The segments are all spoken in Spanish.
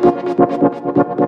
Hay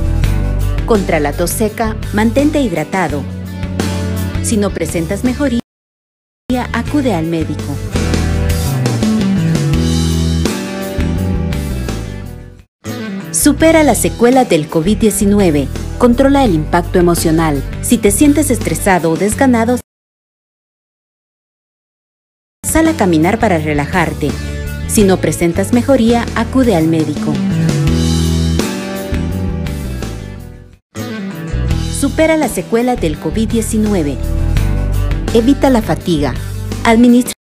Contra la tos seca, mantente hidratado. Si no presentas mejoría, acude al médico. Supera la secuela del COVID-19. Controla el impacto emocional. Si te sientes estresado o desganado, sal a caminar para relajarte. Si no presentas mejoría, acude al médico. Supera la secuela del COVID-19. Evita la fatiga. Administra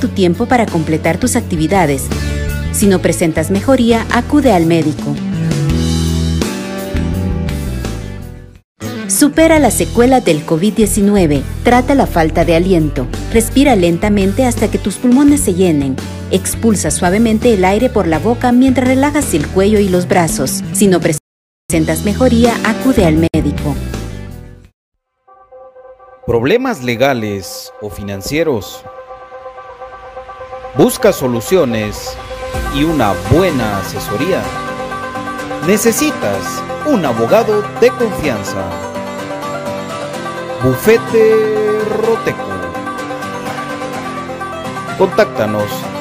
tu tiempo para completar tus actividades. Si no presentas mejoría, acude al médico. Supera la secuela del COVID-19. Trata la falta de aliento. Respira lentamente hasta que tus pulmones se llenen. Expulsa suavemente el aire por la boca mientras relajas el cuello y los brazos. Si no presentas mejoría, acude al médico. ¿Problemas legales o financieros? ¿Buscas soluciones y una buena asesoría? Necesitas un abogado de confianza. Bufete Roteco. Contáctanos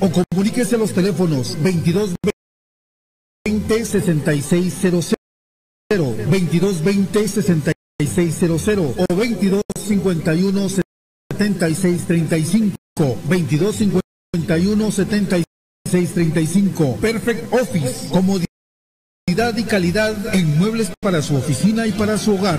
o comuníquese a los teléfonos 22 20 6600 22 20 6600 o 22 2251 7635 2251 7635 Perfect Office comodidad y calidad en muebles para su oficina y para su hogar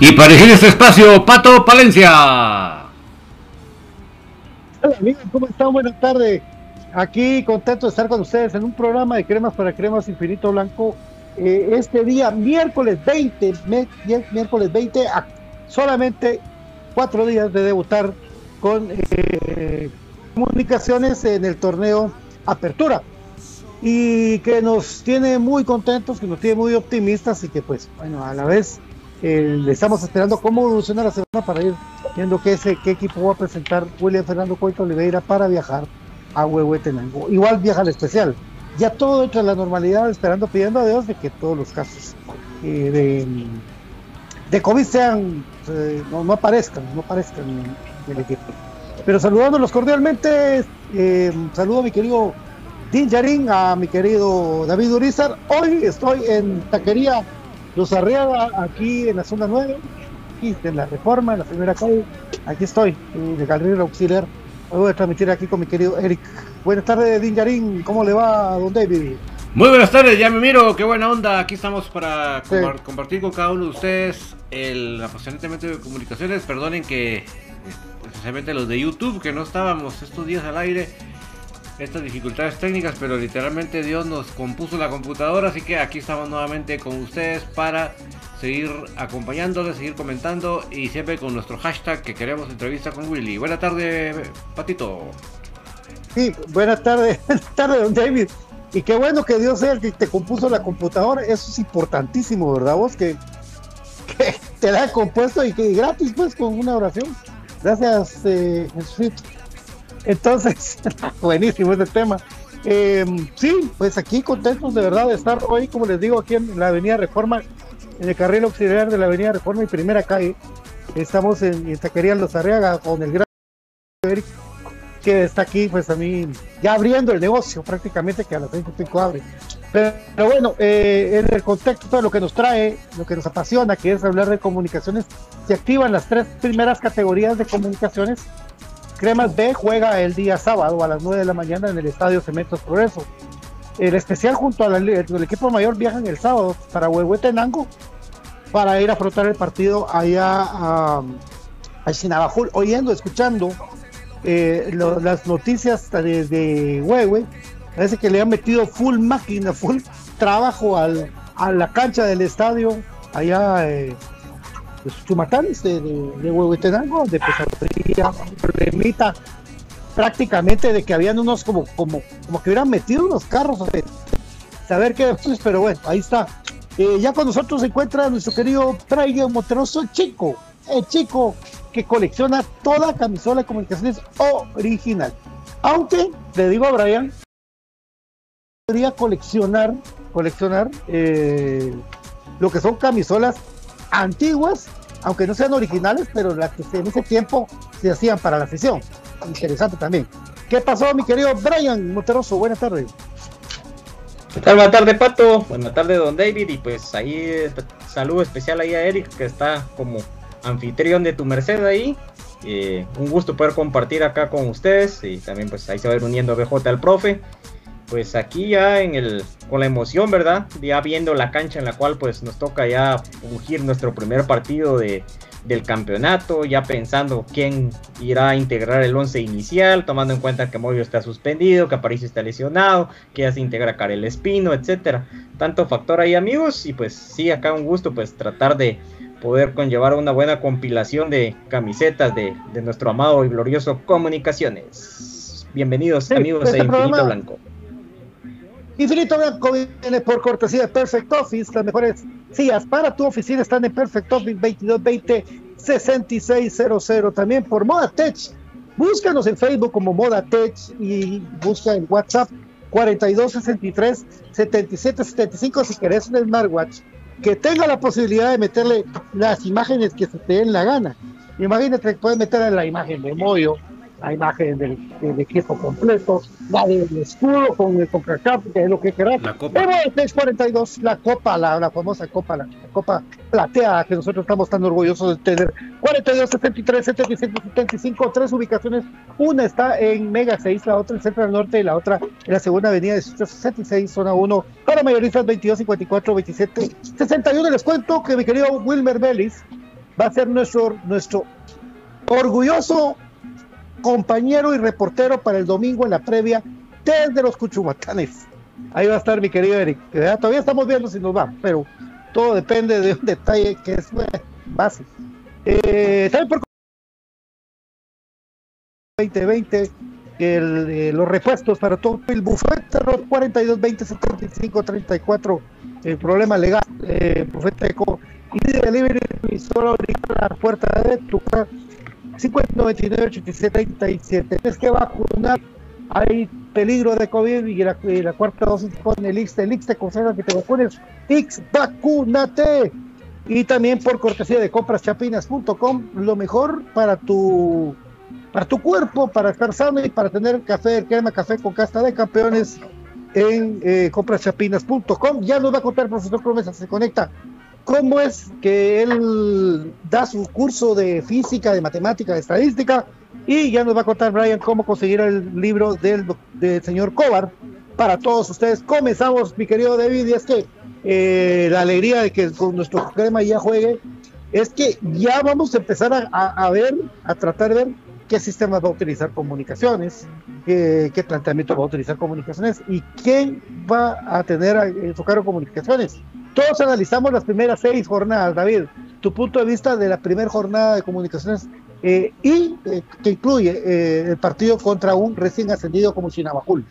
Y para elegir este espacio, Pato Palencia. Hola amigos, ¿cómo están? Buenas tardes. Aquí contento de estar con ustedes en un programa de cremas para cremas infinito blanco. Eh, este día, miércoles 20, me- miércoles 20, a solamente cuatro días de debutar con eh, comunicaciones en el torneo Apertura. Y que nos tiene muy contentos, que nos tiene muy optimistas y que pues, bueno, a la vez le estamos esperando cómo evoluciona la semana para ir viendo qué, ese, equipo va a presentar William Fernando Coito Oliveira para viajar a Huehuetenango. Igual viaja al especial. Ya todo dentro de la normalidad, esperando, pidiendo a Dios de que todos los casos eh, de, de COVID sean, eh, no, aparezcan, no aparezcan en, en el equipo. Pero saludándolos cordialmente, eh, saludo a mi querido Din Yarin, a mi querido David Urizar. Hoy estoy en Taquería Los Arriaga, aquí en la zona 9, aquí en la Reforma, en la primera calle. Aquí estoy, eh, de Galería Auxiliar. Hoy voy a transmitir aquí con mi querido Eric. Buenas tardes, Din Yarin. ¿Cómo le va a don David? Muy buenas tardes, ya me miro, qué buena onda. Aquí estamos para Sí. compartir con cada uno de ustedes el apasionantemente de comunicaciones. Perdonen que, eh, especialmente los de YouTube, que no estábamos estos días al aire, estas dificultades técnicas, pero literalmente Dios nos compuso la computadora, así que aquí estamos nuevamente con ustedes para seguir acompañándoles, seguir comentando y siempre con nuestro hashtag que queremos entrevista con Willy. Buena tarde, Patito. Sí, buenas tardes, buenas tardes, don David. Y qué bueno que Dios sea el que te compuso la computadora. Eso es importantísimo, ¿verdad? Vos que, te da compuesto y que gratis, pues, con una oración. Gracias, eh, Jesucristo. Entonces, buenísimo ese tema. Eh, sí, pues aquí contentos de verdad de estar hoy, como les digo, aquí en la Avenida Reforma, en el carril auxiliar de la Avenida Reforma y Primera Calle. Estamos en, en Taquería Los Arriaga con el gran Eric que está aquí, pues a mí, ya abriendo el negocio prácticamente, que a las 25 abre. Pero, pero bueno, eh, en el contexto de lo que nos trae, lo que nos apasiona, que es hablar de comunicaciones, se activan las tres primeras categorías de comunicaciones. Cremas B juega el día sábado a las 9 de la mañana en el Estadio Cementos Progreso. El especial junto al equipo mayor viajan el sábado para Huehuetenango para ir a afrontar el partido allá a, a Chinabajul, oyendo, escuchando eh, las noticias de, de Huehue, parece que le han metido full máquina, full trabajo al, a la cancha del estadio allá eh, de Chumatanes, de, de, de Huehuetenango, donde pues problemita prácticamente de que habían unos como, como, como que hubieran metido unos carros, o sea, saber qué después, pero bueno, ahí está. Eh, ya con nosotros se encuentra nuestro querido Brian Monteroso, el chico, el chico que colecciona toda camisola de comunicaciones original. Aunque, le digo a Brian, podría coleccionar, coleccionar eh, lo que son camisolas antiguas, aunque no sean originales, pero las que en ese tiempo se hacían para la afición. Interesante también. ¿Qué pasó, mi querido Brian Monteroso? Buenas tardes. ¿Qué tal? Buenas tardes, Pato. Buenas tardes, don David. Y pues ahí, saludo especial ahí a Eric, que está como anfitrión de tu merced ahí. Eh, un gusto poder compartir acá con ustedes. Y también pues ahí se va a ir uniendo BJ al profe. Pues aquí ya en el, con la emoción, ¿verdad? Ya viendo la cancha en la cual pues nos toca ya ungir nuestro primer partido de, del campeonato, ya pensando quién irá a integrar el 11 inicial, tomando en cuenta que Moyo está suspendido, que Aparicio está lesionado, que ya se integra Karel Espino, etcétera. Tanto factor ahí, amigos, y pues sí, acá un gusto pues tratar de poder conllevar una buena compilación de camisetas de, de nuestro amado y glorioso Comunicaciones. Bienvenidos, Sí, amigos este de Infinito programa- Blanco. Infinito Blanco viene por cortesía de Perfect Office. Las mejores sillas para tu oficina están en Perfect Office 2220 6600. También por Moda Tech. Búscanos en Facebook como Moda Tech y busca en WhatsApp 4263 7775 si querés un smartwatch que tenga la posibilidad de meterle las imágenes que se te den la gana. Imagínate que puedes meter la imagen de Moyo, la imagen del, del equipo completo, la del escudo con el CONCACAF, que es lo que querás. La copa. Pero el 642, la copa, la, la famosa copa, la, la copa plateada que nosotros estamos tan orgullosos de tener. 42, 73, 77, 75, tres ubicaciones. Una está en Mega 6, la otra en Central Norte y la otra en la segunda avenida de 66, zona 1. Para mayoristas 22, 54, 27, 61. Les cuento que mi querido Wilmer Vélez va a ser nuestro, nuestro orgulloso compañero y reportero para el domingo en la previa desde los Cuchumatanes. Ahí va a estar mi querido Eric. que ya Todavía estamos viendo si nos va, pero todo depende de un detalle que es bueno, base. Eh, por 2020 el, eh, los repuestos para todo el bufete 42 20 75 34 el problema legal eh, bufete eco y delivery solo abrir la puerta de tu casa 5099 87 37 tienes que vacunar. Hay peligro de COVID y la, cuarta dosis con el Ix, el Ix te aconseja que te vacunes. Ix, vacúnate. Y también por cortesía de compraschapinas.com lo mejor para tu para tu cuerpo, para estar sano y para tener café, crema café con casta de campeones en eh, compraschapinas.com. Ya nos va a contar el profesor Promesa, se conecta. ¿Cómo es que él da su curso de física, de matemática, de estadística? Y ya nos va a contar Brian cómo conseguir el libro del, del señor Cobar para todos ustedes. Comenzamos, mi querido David, y es que eh, la alegría de que con nuestro crema ya juegue es que ya vamos a empezar a- a ver, a tratar de ver qué sistemas va a utilizar comunicaciones, qué, qué planteamiento va a utilizar comunicaciones y quién va a tener a- en su cargo comunicaciones. Todos analizamos las primeras seis jornadas, David. Tu punto de vista de la primera jornada de comunicaciones eh, y eh, que incluye eh, el partido contra un recién ascendido como Chinabajul.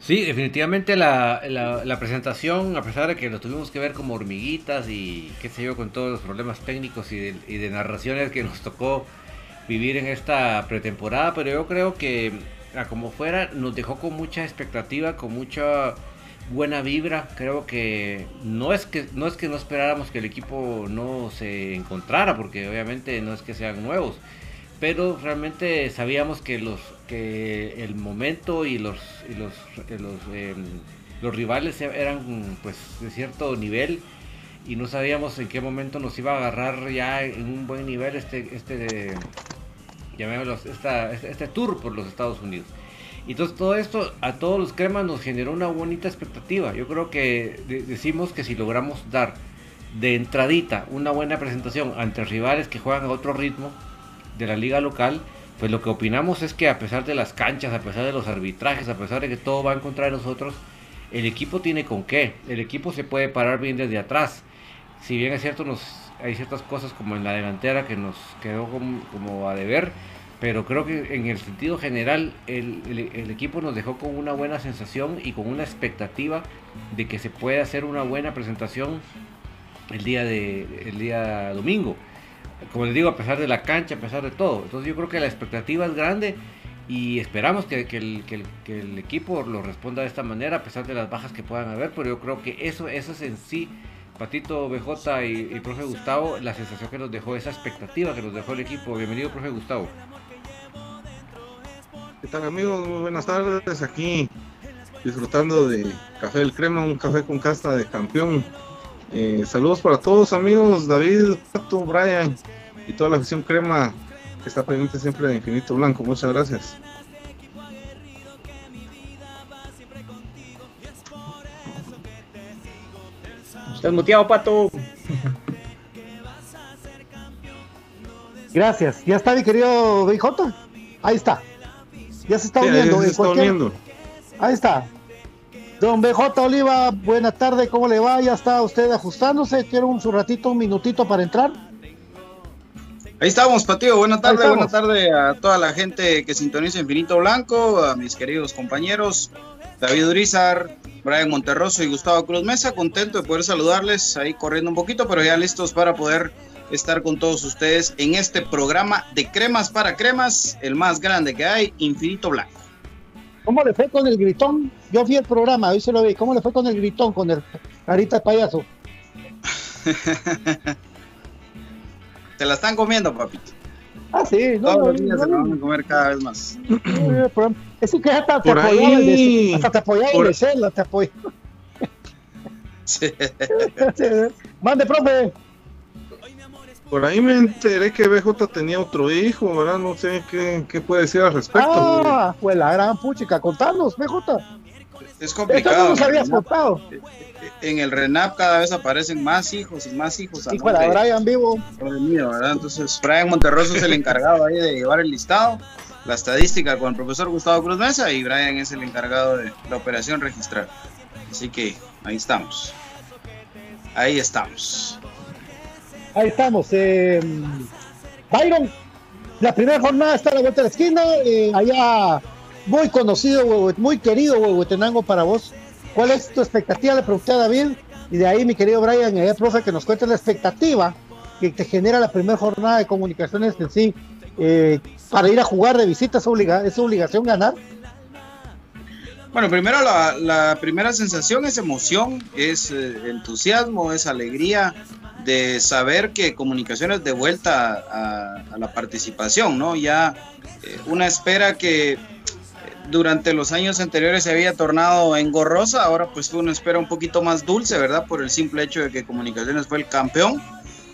Sí, definitivamente la, la, la presentación, a pesar de que lo tuvimos que ver como hormiguitas y qué sé yo, con todos los problemas técnicos y de, y de narraciones que nos tocó vivir en esta pretemporada, pero yo creo que como fuera nos dejó con mucha expectativa, con mucha buena vibra. Creo que no es que no es que no esperáramos que el equipo no se encontrara, porque obviamente no es que sean nuevos, pero realmente sabíamos que los que el momento y los y los eh, los rivales eran pues de cierto nivel y no sabíamos en qué momento nos iba a agarrar ya en un buen nivel este este esta, este, este tour por los Estados Unidos. Y entonces todo esto a todos los cremas nos generó una bonita expectativa. Yo creo que de- decimos que si logramos dar de entradita una buena presentación ante rivales que juegan a otro ritmo de la liga local, pues lo que opinamos es que a pesar de las canchas, a pesar de los arbitrajes, a pesar de que todo va en contra de nosotros, el equipo tiene con qué. El equipo se puede parar bien desde atrás. Si bien es cierto, nos, hay ciertas cosas como en la delantera que nos quedó como, a deber, pero creo que en el sentido general el, el, equipo nos dejó con una buena sensación y con una expectativa de que se puede hacer una buena presentación el día, de, el día domingo. Como les digo, a pesar de la cancha, a pesar de todo. Entonces yo creo que la expectativa es grande y esperamos que, el, que, el, equipo lo responda de esta manera, a pesar de las bajas que puedan haber, pero yo creo que eso, eso es en sí, Patito BJ y, y profe Gustavo, la sensación que nos dejó, esa expectativa que nos dejó el equipo. Bienvenido, profe Gustavo. ¿Qué tal amigos? Muy buenas tardes aquí disfrutando de Café del Crema, un café con casta de campeón. Eh, saludos para todos amigos, David, Pato, Brian y toda la afición Crema que está pendiente siempre de Infinito Blanco. Muchas gracias. Estás muteado, Pato. Gracias. ¿Ya está mi querido BJ? Ahí está. Ya se está uniendo. Ahí está. Don BJ Oliva, buena tarde, ¿cómo le va? ¿Ya está usted ajustándose? ¿Quiere un su ratito, un minutito para entrar? Ahí estamos, Patio. Buena tarde, buena tarde a toda la gente que sintoniza Infinito Blanco, a mis queridos compañeros David Urizar, Brian Monterroso y Gustavo Cruz Mesa. Contento de poder saludarles ahí corriendo un poquito, pero ya listos para poder estar con todos ustedes en este programa de Cremas para Cremas, el más grande que hay, Infinito Blanco. ¿Cómo le fue con el gritón? Yo vi el programa, hoy se lo vi. ¿Cómo le fue con el gritón, con el carita de payaso? Se la están comiendo, papito. Ah, sí, no, Todos los días se la van a comer cada vez más. Eso que hasta te apoyaba, hasta te apoyaba por... en te apoyaba. Sí. Mande, profe. Por ahí me enteré que BJ tenía otro hijo, ¿verdad? No sé qué, qué puede decir al respecto. Ah, pues la gran puchica, contanos, BJ. Es complicado. no nos habías contado. En el RENAP cada vez aparecen más hijos y más hijos. Hijo de Brian vivo. Mío, ¿verdad? Entonces, Brian Monterroso es el encargado ahí de llevar el listado, la estadística con el profesor Gustavo Cruz Mesa y Brian es el encargado de la operación registrar. Así que ahí estamos. Ahí estamos. Ahí estamos. Eh, Byron, la primera jornada está a la vuelta de la esquina. Eh, allá, muy conocido, muy querido Huehuetenango para vos. ¿Cuál es tu expectativa? Le pregunté a David. Y de ahí, mi querido Brian, y profe, que nos cuente la expectativa que te genera la primera jornada de comunicaciones en sí. Eh, para ir a jugar de visita, ¿es, ¿es obligación ganar? Bueno, primero la, primera sensación es emoción, es entusiasmo, es alegría, de saber que comunicaciones de vuelta a, la participación, ¿no? Ya eh, una espera que eh, durante los años anteriores se había tornado engorrosa, ahora pues fue una espera un poquito más dulce, ¿verdad? Por el simple hecho de que Comunicaciones fue el campeón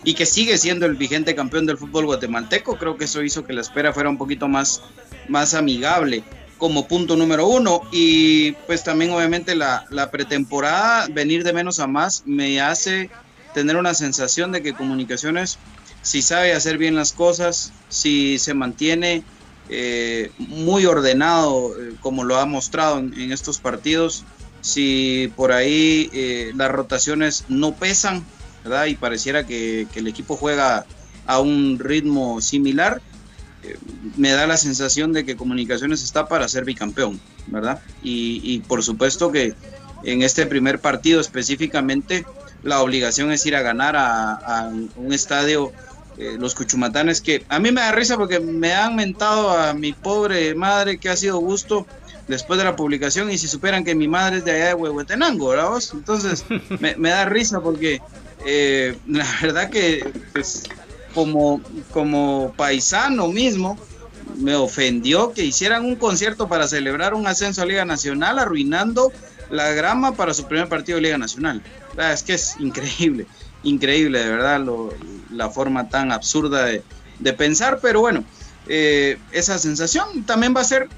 y que sigue siendo el vigente campeón del fútbol guatemalteco, creo que eso hizo que la espera fuera un poquito más, más amigable como punto número uno. Y pues también obviamente la, la pretemporada, venir de menos a más, me hace tener una sensación de que comunicaciones, si sabe hacer bien las cosas, si se mantiene eh, muy ordenado, eh, como lo ha mostrado en, estos partidos, si por ahí eh, las rotaciones no pesan, ¿verdad? Y pareciera que, el equipo juega a un ritmo similar, me da la sensación de que Comunicaciones está para ser bicampeón, ¿verdad? Y, y por supuesto que en este primer partido específicamente, la obligación es ir a ganar a, un estadio, eh, los Cuchumatanes, que a mí me da risa porque me han mentado a mi pobre madre que ha sido gusto después de la publicación y si superan que mi madre es de allá de Huehuetenango, ¿verdad vos? Entonces me, da risa porque eh, la verdad que pues, como, como paisano mismo me ofendió que hicieran un concierto para celebrar un ascenso a Liga Nacional arruinando la grama para su primer partido de Liga Nacional. Es que es increíble, increíble de verdad la forma tan absurda de, pensar, pero bueno, eh, esa sensación también va a ser,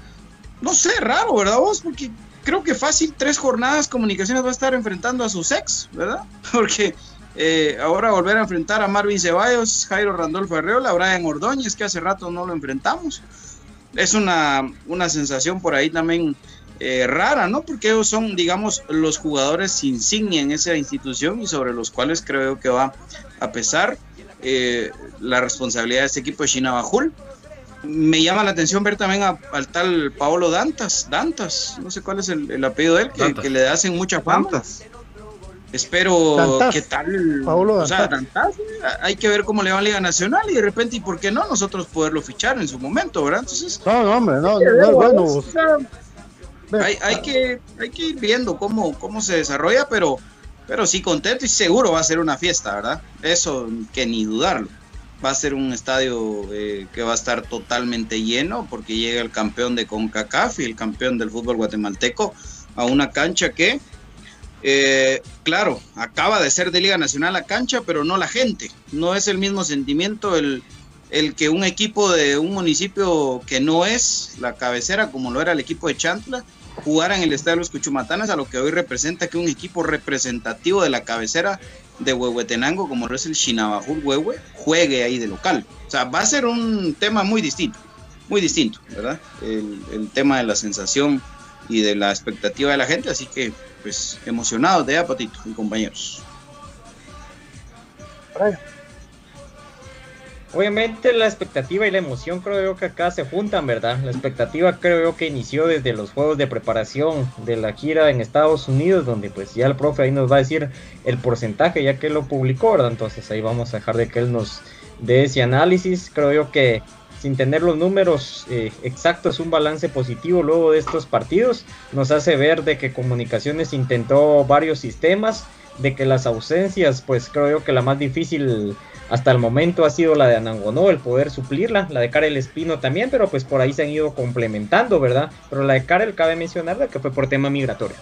no sé, raro, ¿verdad vos? Porque creo que fácil tres jornadas comunicaciones va a estar enfrentando a sus ex, ¿verdad? Porque eh, ahora volver a enfrentar a Marvin Ceballos, Jairo Randolfo Arreola, Brian Ordóñez, que hace rato no lo enfrentamos. es una, una sensación por ahí también eh, rara, ¿no? Porque ellos son, digamos, los jugadores insignia en esa institución y sobre los cuales creo que va a pesar eh, la responsabilidad de este equipo de Chinabajul. Me llama la atención ver también al tal Paolo Dantas, Dantas, no sé cuál es el, apellido de él, que, le hacen mucha fama. Espero que tal. Paolo o sea, Dantas, hay que ver cómo le va a Liga Nacional y de repente, ¿y por qué no nosotros poderlo fichar en su momento, verdad? Entonces. No, no, hombre, no, no, bueno. Hay, hay, que, hay que ir viendo cómo, cómo se desarrolla, pero, pero sí contento y seguro va a ser una fiesta, ¿verdad? Eso que ni dudarlo. Va a ser un estadio eh, que va a estar totalmente lleno porque llega el campeón de CONCACAF y el campeón del fútbol guatemalteco a una cancha que, eh, claro, acaba de ser de Liga Nacional la cancha, pero no la gente. No es el mismo sentimiento el, el que un equipo de un municipio que no es la cabecera, como lo era el equipo de Chantla, jugara en el estadio de los Cuchumatanas, a lo que hoy representa que un equipo representativo de la cabecera de Huehuetenango, como lo es el Shinabajur Huehue, juegue ahí de local. O sea, va a ser un tema muy distinto, muy distinto, ¿verdad? El, tema de la sensación y de la expectativa de la gente, así que, pues, emocionados de Apatito y compañeros. Obviamente la expectativa y la emoción creo yo que acá se juntan, ¿verdad? La expectativa creo yo que inició desde los juegos de preparación de la gira en Estados Unidos, donde pues ya el profe ahí nos va a decir el porcentaje ya que lo publicó, ¿verdad? Entonces ahí vamos a dejar de que él nos dé ese análisis. Creo yo que sin tener los números eh, exactos, un balance positivo luego de estos partidos nos hace ver de que Comunicaciones intentó varios sistemas, de que las ausencias, pues creo yo que la más difícil hasta el momento ha sido la de Anangonó, el poder suplirla, la de Karel Espino también, pero pues por ahí se han ido complementando, ¿verdad? Pero la de Karel cabe mencionar que fue por tema migratorio.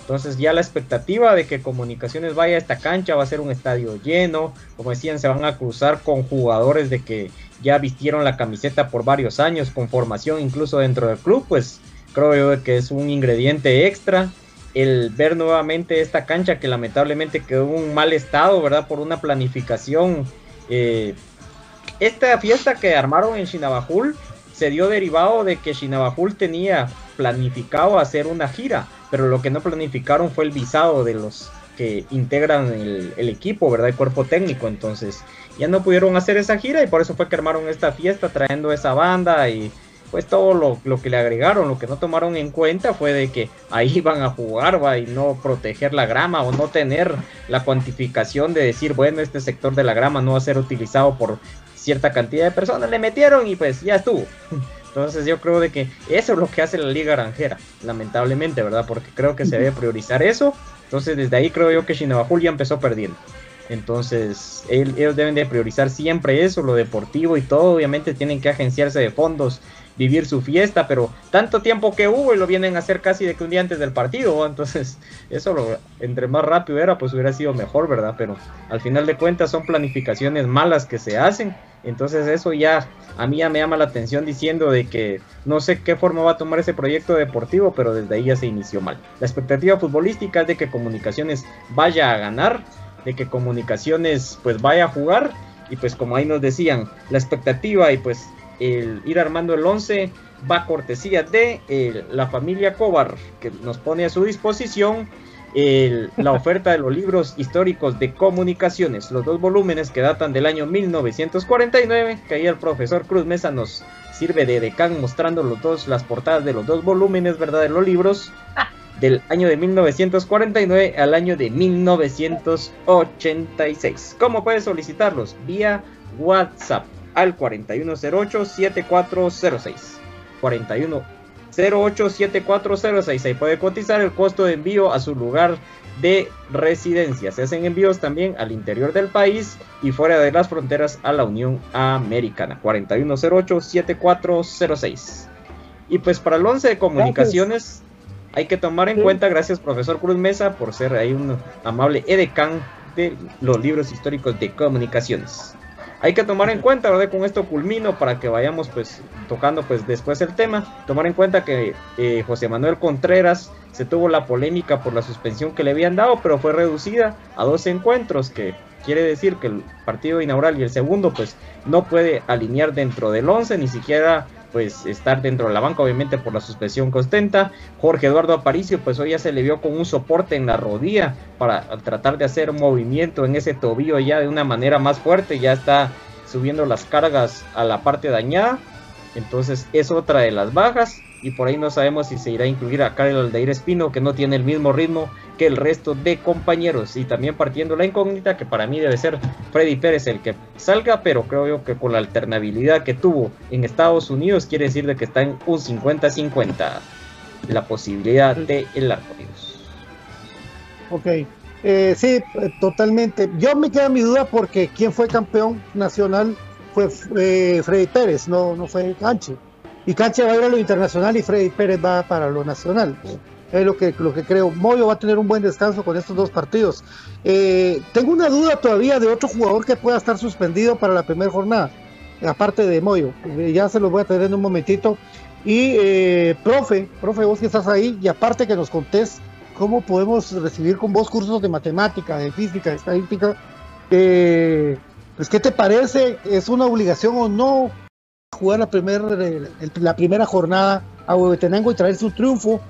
Entonces ya la expectativa de que Comunicaciones vaya a esta cancha va a ser un estadio lleno, como decían, se van a cruzar con jugadores de que ya vistieron la camiseta por varios años, con formación incluso dentro del club, pues creo yo que es un ingrediente extra el ver nuevamente esta cancha que lamentablemente quedó en un mal estado, ¿verdad? Por una planificación eh, esta fiesta que armaron en Shinabajul se dio derivado de que Shinabajul tenía planificado hacer una gira, pero lo que no planificaron fue el visado de los que integran el, equipo, ¿verdad? El cuerpo técnico. Entonces ya no pudieron hacer esa gira y por eso fue que armaron esta fiesta trayendo esa banda y pues todo lo, lo, que le agregaron, lo que no tomaron en cuenta fue de que ahí iban a jugar ¿va? y no proteger la grama o no tener la cuantificación de decir, bueno, este sector de la grama no va a ser utilizado por cierta cantidad de personas, le metieron y pues ya estuvo. Entonces yo creo de que eso es lo que hace la liga granjera, lamentablemente, ¿verdad? Porque creo que se debe priorizar eso. Entonces desde ahí creo yo que Shinabajul ya empezó perdiendo. Entonces, ellos deben de priorizar siempre eso, lo deportivo y todo. Obviamente tienen que agenciarse de fondos vivir su fiesta, pero tanto tiempo que hubo y lo vienen a hacer casi de que un día antes del partido, entonces eso lo, entre más rápido era, pues hubiera sido mejor, ¿verdad? Pero al final de cuentas son planificaciones malas que se hacen, entonces eso ya a mí ya me llama la atención diciendo de que no sé qué forma va a tomar ese proyecto deportivo, pero desde ahí ya se inició mal. La expectativa futbolística es de que Comunicaciones vaya a ganar, de que Comunicaciones pues vaya a jugar y pues como ahí nos decían, la expectativa y pues el ir armando el 11 va cortesía de la familia Cobar, que nos pone a su disposición la oferta de los libros históricos de comunicaciones, los dos volúmenes que datan del año 1949, que ahí el profesor Cruz Mesa nos sirve de decán mostrando los dos, las portadas de los dos volúmenes, ¿verdad? De los libros ah. del año de 1949 al año de 1986. ¿Cómo puedes solicitarlos? Vía WhatsApp al 4108-7406. 4108 0874066. Puede cotizar el costo de envío a su lugar de residencia. Se hacen envíos también al interior del país y fuera de las fronteras a la Unión Americana. 4108-7406. Y pues para el 11 de comunicaciones hay que tomar en cuenta, gracias profesor Cruz Mesa por ser ahí un amable edecán de los libros históricos de comunicaciones hay que tomar en cuenta, ¿verdad? Con esto culmino para que vayamos pues tocando pues después el tema. Tomar en cuenta que eh, José Manuel Contreras se tuvo la polémica por la suspensión que le habían dado, pero fue reducida a dos encuentros, que quiere decir que el partido inaugural y el segundo pues no puede alinear dentro del 11, ni siquiera pues estar dentro de la banca, obviamente por la suspensión que ostenta. Jorge Eduardo Aparicio, pues hoy ya se le vio con un soporte en la rodilla para tratar de hacer movimiento en ese tobillo ya de una manera más fuerte, ya está subiendo las cargas a la parte dañada. Entonces es otra de las bajas y por ahí no sabemos si se irá a incluir a Karel Aldeir Espino que no tiene el mismo ritmo que el resto de compañeros y también partiendo la incógnita que para mí debe ser Freddy Pérez el que salga pero creo yo que con la alternabilidad que tuvo en Estados Unidos quiere decir de que está en un 50-50 la posibilidad de el arco Ok, eh, sí, totalmente. Yo me queda mi duda porque quien fue campeón nacional fue eh, Freddy Pérez, no, no fue Canche. Y Canche va a ir a lo internacional y Freddy Pérez va para lo nacional. Es lo que, lo que creo. Moyo va a tener un buen descanso con estos dos partidos. Eh, tengo una duda todavía de otro jugador que pueda estar suspendido para la primera jornada, aparte de Moyo. Eh, ya se los voy a tener en un momentito. Y, eh, profe, profe, vos que estás ahí, y aparte que nos contés cómo podemos recibir con vos cursos de matemática, de física, de estadística. pues, ¿qué te parece? ¿Es una obligación o no jugar la, primer, la primera jornada a Huehuetenango y traerse un triunfo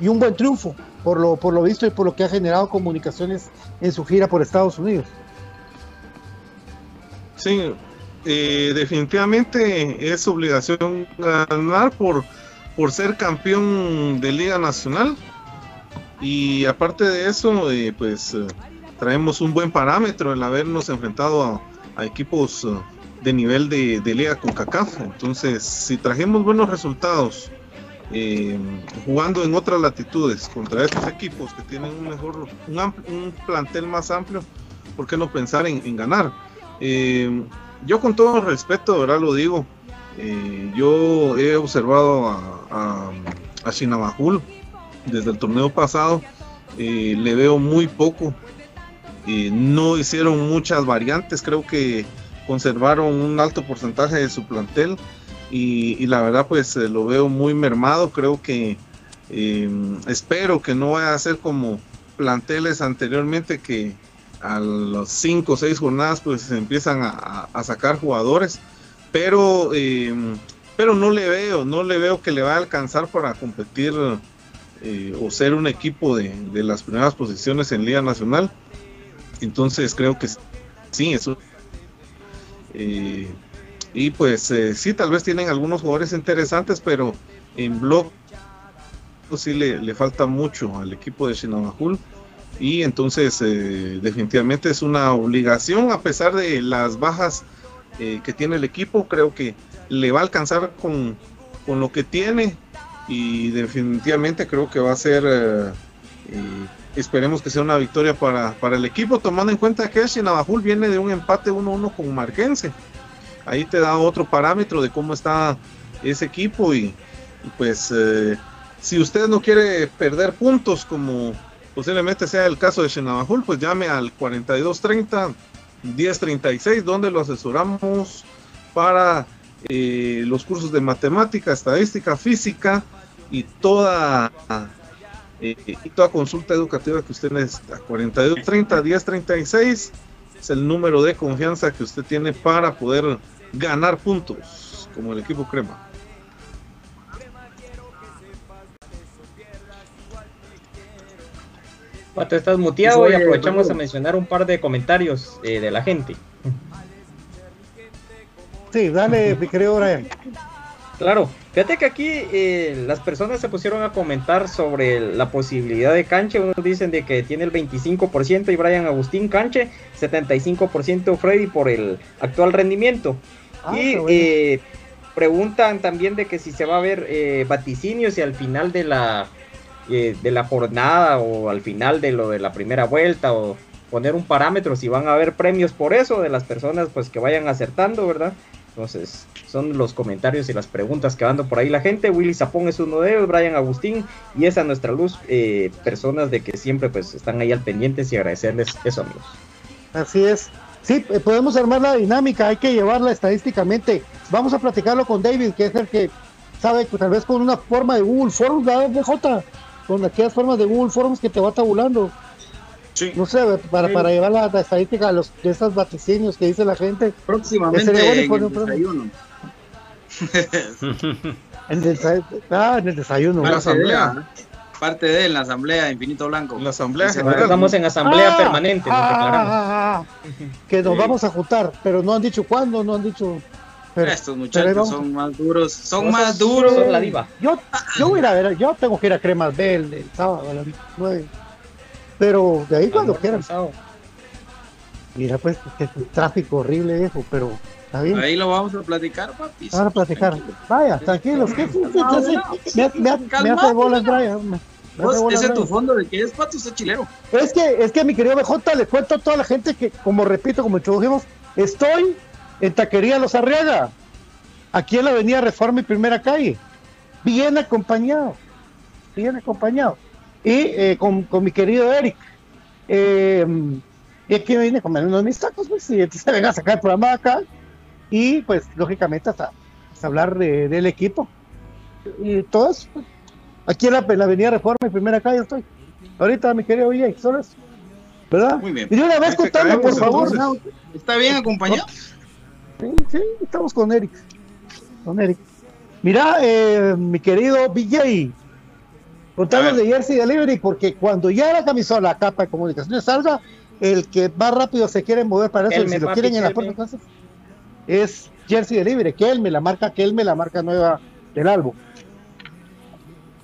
y un buen triunfo por lo, por lo visto y por lo que ha generado comunicaciones en su gira por Estados Unidos. Sí, eh, definitivamente es obligación ganar por, por ser campeón de Liga Nacional. Y aparte de eso, eh, pues eh, traemos un buen parámetro el habernos enfrentado a, equipos de nivel de, de Liga con CACAF. Entonces, si trajimos buenos resultados eh, jugando en otras latitudes contra estos equipos que tienen un mejor, un, plantel más amplio, ¿por qué no pensar en, ganar? Eh, yo con todo respeto, de verdad lo digo, eh, yo he observado a, a, a Shinabajul desde el torneo pasado, le veo muy poco, no hicieron muchas variantes, creo que conservaron un alto porcentaje de su plantel y, la verdad pues eh, lo veo muy mermado, creo que eh, espero que no vaya a ser como planteles anteriormente que a las 5 o 6 jornadas pues se empiezan a, sacar jugadores, pero, eh, pero no le veo, no le veo que le va a alcanzar para competir eh, o ser un equipo de, de las primeras posiciones en Liga Nacional. Entonces creo que sí, eso. Y pues eh, sí, tal vez tienen algunos jugadores interesantes, pero en blog pues, sí le, le falta mucho al equipo de Shinabajul. Y entonces eh, definitivamente es una obligación, a pesar de las bajas eh, que tiene el equipo, creo que le va a alcanzar con, con lo que tiene y definitivamente creo que va a ser, esperemos que sea una victoria para, para el equipo, tomando en cuenta que Shinabajul viene de un empate 1-1 con Marquense. Ahí te da otro parámetro de cómo está ese equipo y, pues eh, si usted no quiere perder puntos como posiblemente sea el caso de Shinabajul, pues llame al 4230 1036 donde lo asesoramos para eh, los cursos de matemática, estadística, física y toda eh, y toda consulta educativa que usted necesita. 4230 1036 es el número de confianza que usted tiene para poder ganar puntos como el equipo Crema. Pato, estás muteado y aprovechamos a mencionar un par de comentarios eh, de la gente. Sí, dale, mi querido Brian. Claro, fíjate que aquí eh, las personas se pusieron a comentar sobre la posibilidad de canche. Unos dicen de que tiene el 25% y Brian Agustín canche, 75% Freddy por el actual rendimiento. Ah, y bueno. eh, preguntan también de que si se va a ver eh, vaticinios y al final de la eh, de la jornada o al final de lo de la primera vuelta o poner un parámetro si van a haber premios por eso de las personas pues que vayan acertando, ¿verdad? Entonces, son los comentarios y las preguntas que ando por ahí la gente. Willy Zapón es uno de ellos, Brian Agustín, y es a nuestra luz, eh, personas de que siempre pues están ahí al pendientes y agradecerles eso, amigos. Así es. Sí, eh, podemos armar la dinámica, hay que llevarla estadísticamente. Vamos a platicarlo con David, que es el que sabe que tal vez con una forma de Google Forms, ¿verdad, BJ? Con aquellas formas de Google Forms que te va tabulando. No sé, para, Sí. para llevar la, la estadística de, los, de estos vaticinios que dice la gente. Próximamente en el desayuno. En el, ah, en el desayuno. En la asamblea. Parte de en la asamblea de Infinito Blanco. La asamblea. Estamos en asamblea Ah, permanente, nos ah, ah, ah, que nos vamos a juntar, pero no han dicho cuándo, no han dicho. Pero, Estos muchachos son más duros. Son más duros. sos la diva. Yo, yo voy a ir a ver, yo tengo que ir a Cremas Bell el sábado a las 9. Pero de ahí cuando quieran. Mira, pues, que es un tráfico horrible eso, pero está bien. Ahí lo vamos a platicar, papi. Ahora platicar. Vaya, tranquilos. ¿qué, me, hace bolas, Brian. Vos, ese es tu fondo de que es pato, usted chilero. Es que, es que mi querido BJ, le cuento a toda la gente que, como repito, como introdujimos, estoy en Taquería Los Arriaga, aquí en la Avenida Reforma y Primera Calle, bien acompañado, bien acompañado, y eh, con, con mi querido Eric. Eh, y aquí me vine a comer uno de mis tacos, pues, y entonces venga a sacar el programa acá, y pues, lógicamente, hasta, hasta hablar de- del equipo. Y todo eso, pues, aquí en la, en la Avenida Reforma y Primera Calle estoy. Ahorita, mi querido solo eso. ¿Verdad? Muy bien. Y de una vez contame, por favor. entonces. ¿Está bien acompañado? Sí, sí, estamos con Eric. Con Eric. Mira, eh, mi querido BJ, contanos de Jersey Delivery, porque cuando ya la camisola, la capa de comunicaciones salga, el que más rápido se quiere mover para eso, y Kelme, si lo quieren en la Kelme. De es Jersey Delivery, Kelme, la marca Kelme, la marca nueva del álbum.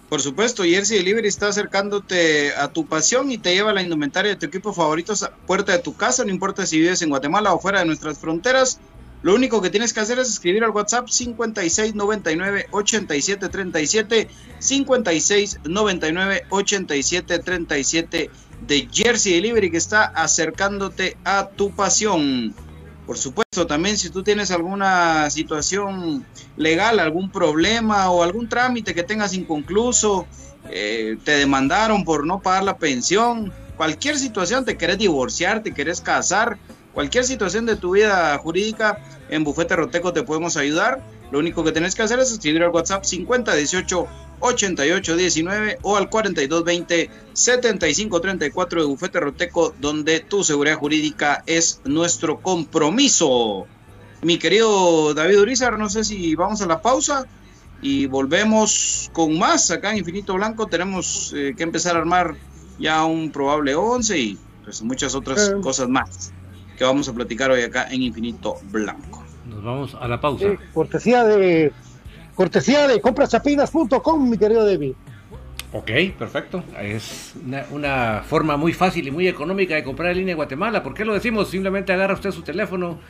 Por supuesto, Jersey Delivery está acercándote a tu pasión y te lleva la indumentaria de tu equipo favorito a puerta de tu casa, no importa si vives en Guatemala o fuera de nuestras fronteras. Lo único que tienes que hacer es escribir al WhatsApp 5699 8737 5699 8737 de Jersey Delivery que está acercándote a tu pasión. Por supuesto, también si tú tienes alguna situación legal, algún problema o algún trámite que tengas inconcluso, eh, te demandaron por no pagar la pensión, cualquier situación, te querés divorciar, te querés casar, cualquier situación de tu vida jurídica, en Bufete Roteco te podemos ayudar. Lo único que tenés que hacer es escribir al WhatsApp 5018 8819 o al 4220 7534 de Bufete Roteco, donde tu seguridad jurídica es nuestro compromiso. Mi querido David Urizar, no sé si vamos a la pausa y volvemos con más acá en Infinito Blanco. Tenemos eh, que empezar a armar ya un probable 11 y pues muchas otras Eh. cosas más que vamos a platicar hoy acá en Infinito Blanco. Nos vamos a la pausa. Sí, cortesía de cortesía de compraschapinas.com, mi querido David. Ok, perfecto. Es una, forma muy fácil y muy económica de comprar en línea en Guatemala. ¿Por qué lo decimos? Simplemente agarra usted su teléfono,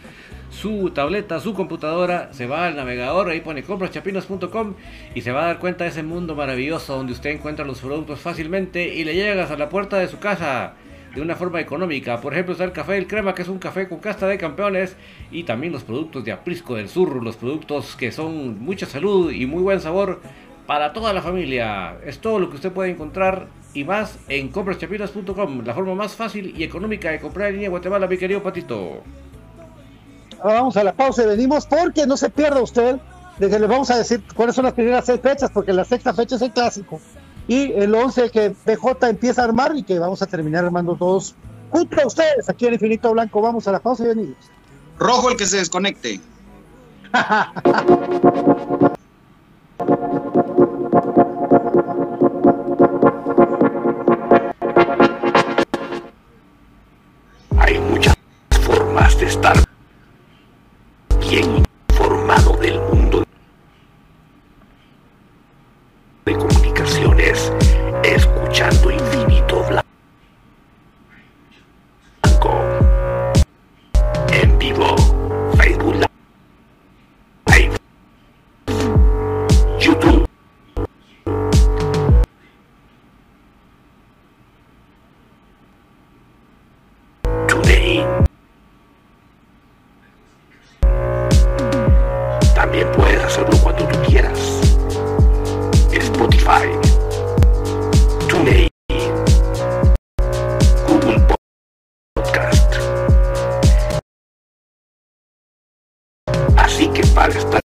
su tableta, su computadora, se va al navegador, ahí pone compraschapinas.com y se va a dar cuenta de ese mundo maravilloso donde usted encuentra los productos fácilmente y le llegas a la puerta de su casa de una forma económica. Por ejemplo, está el café del crema, que es un café con casta de campeones, y también los productos de Aprisco del Sur, los productos que son mucha salud y muy buen sabor para toda la familia. Es todo lo que usted puede encontrar y más en compraschapinas.com, la forma más fácil y económica de comprar en línea en Guatemala, mi querido Patito. Ahora vamos a la pausa y venimos porque no se pierda usted de que le vamos a decir cuáles son las primeras seis fechas, porque la sexta fecha es el clásico. Y el 11 que BJ empieza a armar y que vamos a terminar armando todos junto a ustedes aquí en Infinito Blanco. Vamos a la pausa y venimos. Rojo el que se desconecte. Hay muchas formas de estar bien informado del mundo de para estar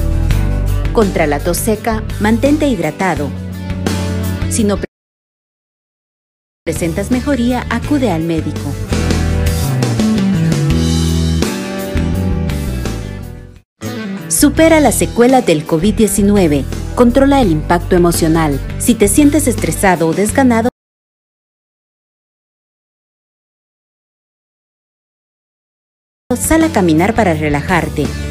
Contra la tos seca, mantente hidratado. Si no presentas mejoría, acude al médico. Supera las secuelas del COVID-19. Controla el impacto emocional. Si te sientes estresado o desganado, sal a caminar para relajarte.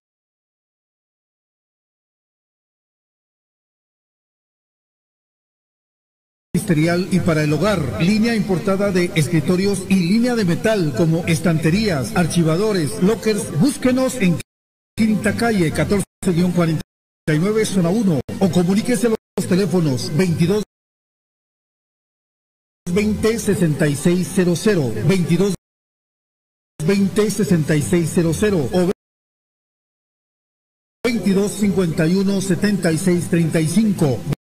ministerial y para el hogar, línea importada de escritorios y línea de metal como estanterías, archivadores, lockers. Búsquenos en Quinta Calle 14-49 zona 1 o comuníquese a los teléfonos 22 20 6600 22 20 6600 o 22 51 76 35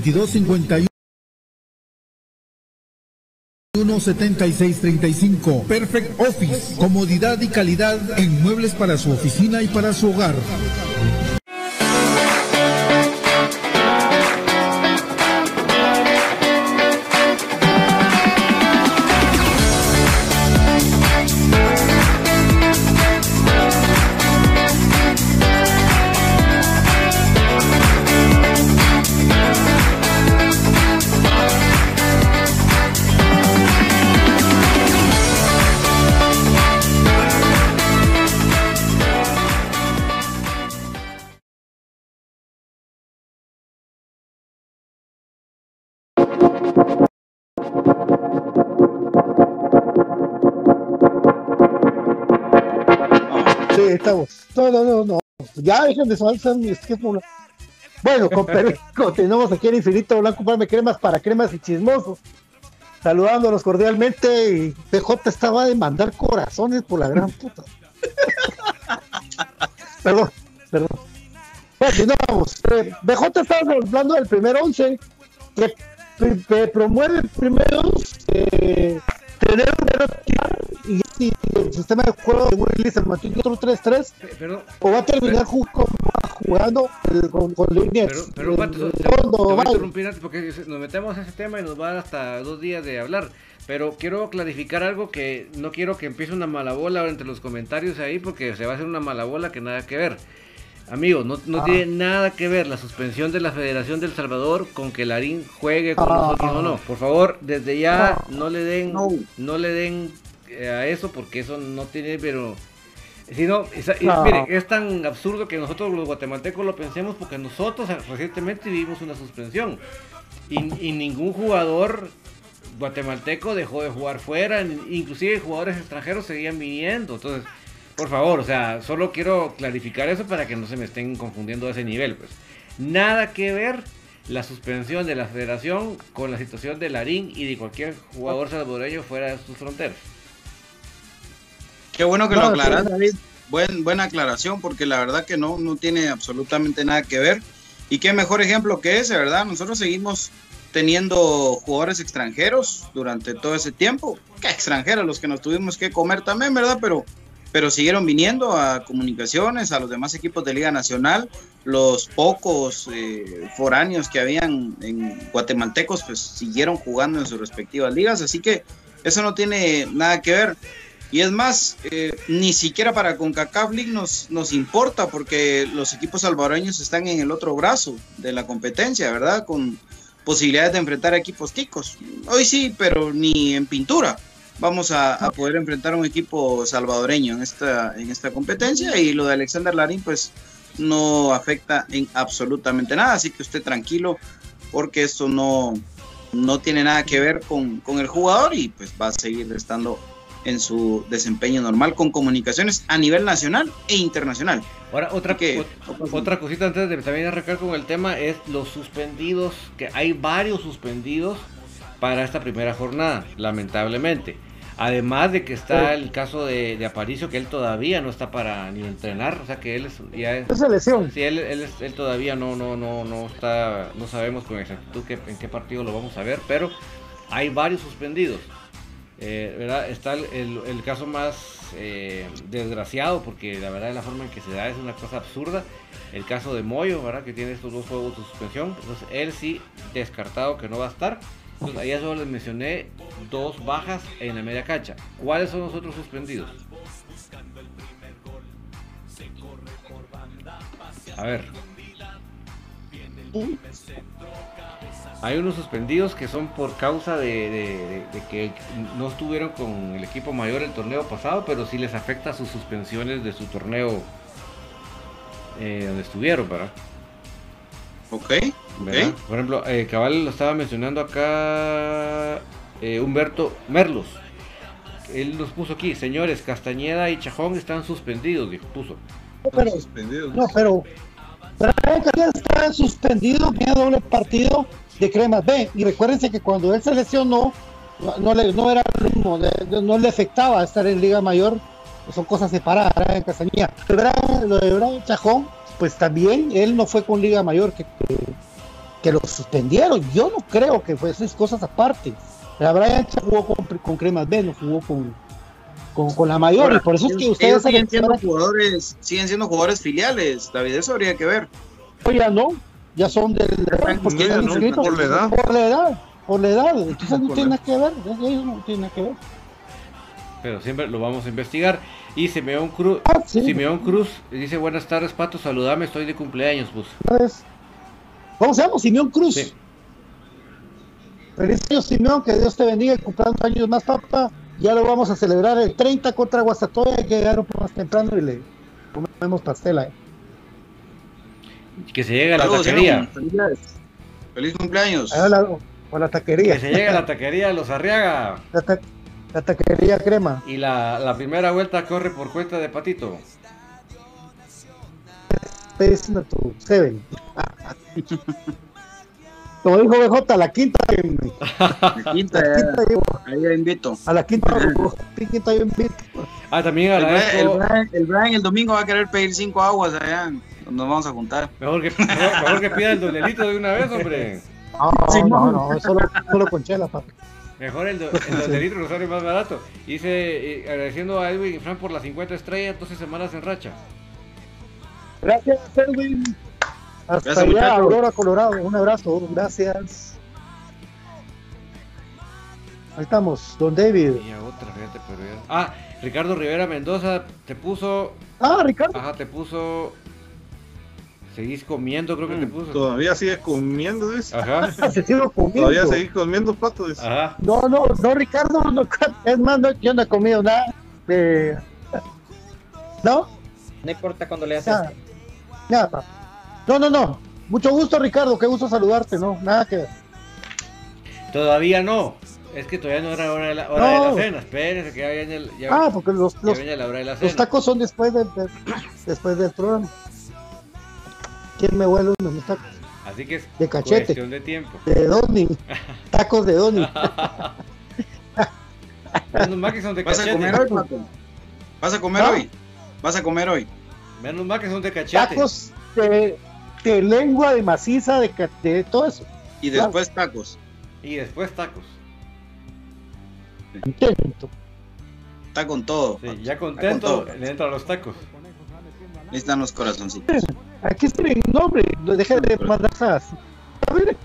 2251 17635 Perfect Office, comodidad y calidad en muebles para su oficina y para su hogar. No, no, no, no. Ya dejen de salsa mi esquema. Bueno, con permiso, continuamos aquí en Infinito Blanco Palme Cremas para cremas y chismosos. Saludándolos cordialmente y PJ estaba de mandar corazones por la gran puta. perdón, perdón. Continuamos. Eh, BJ estaba hablando del primer once que, que promueve el primer once. eh, tener un titular y si el sistema de juego de Willy se mantiene otro 3-3 Perdón, o va a terminar ju- con- jugando con, con líneas pero, pero Pato, te, voy a interrumpir antes porque nos metemos a ese tema y nos va a dar hasta dos días de hablar. Pero quiero clarificar algo que no quiero que empiece una mala bola entre los comentarios ahí porque se va a hacer una mala bola que nada que ver. Amigos, no, no Ah. tiene nada que ver la suspensión de la Federación del Salvador con que Larín juegue con Ah. nosotros o no. Por favor, desde ya No. no le den, No. no le den eh, a eso porque eso no tiene, pero si no, mire, es tan absurdo que nosotros los guatemaltecos lo pensemos porque nosotros recientemente vivimos una suspensión y, y ningún jugador guatemalteco dejó de jugar fuera, inclusive jugadores extranjeros seguían viniendo, entonces, por favor, o sea, solo quiero clarificar eso para que no se me estén confundiendo a ese nivel, pues. Nada que ver la suspensión de la federación con la situación de Larín y de cualquier jugador salvadoreño fuera de sus fronteras. Qué bueno que No, lo aclaras. David. Buen, buena aclaración, porque la verdad que no, no tiene absolutamente nada que ver. Y qué mejor ejemplo que ese, ¿verdad? Nosotros seguimos teniendo jugadores extranjeros durante todo ese tiempo. Qué extranjeros los que nos tuvimos que comer también, ¿verdad? Pero, pero siguieron viniendo a comunicaciones, a los demás equipos de Liga Nacional. Los pocos eh, foráneos que habían en guatemaltecos, pues siguieron jugando en sus respectivas ligas. Así que eso no tiene nada que ver. Y es más, eh, ni siquiera para CONCACAF League nos, nos importa porque los equipos salvadoreños están en el otro brazo de la competencia, ¿verdad? Con posibilidades de enfrentar a equipos ticos. Hoy sí, pero ni en pintura vamos a, a poder enfrentar a un equipo salvadoreño en esta, en esta competencia y lo de Alexander Larín pues no afecta en absolutamente nada, así que usted tranquilo porque esto no, no tiene nada que ver con, con el jugador y pues va a seguir estando en su desempeño normal con comunicaciones a nivel nacional e internacional. Ahora, otra, que- ot- otra cosita antes de también arrancar con el tema es los suspendidos, que hay varios suspendidos para esta primera jornada, lamentablemente. Además de que está el caso de, de Aparicio, que él todavía no está para ni entrenar, o sea que él es, ya es, Esa lesión. sí, él, él, es- él todavía no, no, no, no está, no sabemos con exactitud en qué partido lo vamos a ver, pero hay varios suspendidos. Eh, ¿verdad? Está el, el- el caso más eh, desgraciado, porque la verdad la forma en que se da es una cosa absurda. El caso de Moyo, ¿verdad? que tiene estos dos juegos de suspensión. Entonces él sí descartado que no va a estar. Entonces ahí solo les mencioné dos bajas en la media cancha. ¿Cuáles son los otros suspendidos? A ver. Hay unos suspendidos que son por causa de que no estuvieron con el equipo mayor el torneo pasado, pero sí les afecta sus suspensiones de su torneo eh, donde estuvieron, ¿verdad? Ok, Por ejemplo, eh, Cabal lo estaba mencionando acá eh, Humberto Merlos. Él nos puso aquí, señores, Castañeda y Chajón están suspendidos, dijo, puso. No, pero, Suspendidos. no, pero Brian está suspendido, tiene doble partido de Cremas B. Y recuérdense que cuando él se lesionó, no, no le, no era lo mismo, le- no le afectaba estar en Liga Mayor, son cosas separadas, Brian Castañeda. Lo de Brian- Lo de Brian Chajón, pues también él no fue con Liga Mayor que, que, que lo suspendieron. Yo no creo que fuesen cosas aparte. La Brian jugó con, con cremas B, no jugó con, con, con la mayor, y por eso es que ustedes siguen siendo jugadores, siguen siendo jugadores filiales, David, eso habría que ver. Pues ya no, ya son del porque ya están no, inscritos por la edad. por la edad, por la edad, entonces no tiene nada que ver, ellos no tienen nada que ver. Pero siempre lo vamos a investigar. Y Simeón Cruz, Ah, sí. Simeón Cruz dice buenas tardes, Pato, saludame, estoy de cumpleaños, pues. ¿Cómo se llama? Simeón Cruz. Sí. Feliz año, Simeón, que Dios te bendiga y años más, papá. Ya lo vamos a celebrar el 30 contra Guastatoya, hay que llegar un poco más temprano y le comemos pastela. ¿eh? Que se llegue a la Saludos, taquería. Feliz cumpleaños. Allá la, o la taquería. Que se llegue a la taquería de los Arriaga. La, ta- la taquería crema. Y la, la primera vuelta corre por cuenta de Patito. Estoy diciendo tu Seven. Como dijo BJ, la quinta. La quinta, La quinta llevo. ahí la invito. A la quinta, quinta yo invito. Ah, también El, Brian- el, agradezco. Brian, el Brian el domingo va a querer pedir cinco aguas allá, donde nos vamos a juntar. Mejor que, mejor, mejor que pida el donelito de una vez, hombre. No, no, no, no, solo, solo con chela, papi. Mejor el, do- el donelito nos sale más barato. Dice, eh, agradeciendo a Edwin y Fran por las 50 estrellas, 12 semanas en racha. Gracias, Edwin. Hasta Gracias, allá. Aurora, Colorado. Un abrazo, gracias. Ahí estamos, don David. Y a otra, fíjate, pero ya- Ah, Ricardo Rivera Mendoza te puso. Ah, Ricardo. Ajá, te puso. Seguís comiendo, creo que te puso. Todavía sigues comiendo, dice. Ajá. Se sigo comiendo. Todavía seguís comiendo pato, dice. Ajá. No, no, no, Ricardo, no, es más, no, yo no he comido nada. de- ¿No? No importa cuando le haces. Nada. No, no, no. Mucho gusto, Ricardo. Qué gusto saludarte, ¿no? Nada que ver. Todavía no. Es que todavía no era hora de la, hora de No. la cena. Espérense que ya viene, el- ya, Ah, porque los, ya los, viene la hora de la los cena. tacos son después del, del- después del programa. ¿Quién me huele uno? Mis tacos. Así que es De cachete. cuestión de tiempo. De Donny. Tacos de Donny. Que son de ¿Vas a cachete. comer hoy? ¿Vas a comer ¿No? hoy? ¿Vas a comer hoy? Menos mal que son de cachete. Tacos de, de lengua, de maciza, de, de todo eso. Y después tacos. Y después tacos. Intento. Está con todo. Sí, ya con contento, todo. le entran los tacos. Ahí están los corazoncitos. Aquí está mi nombre. No deje de mandar esas. A ver.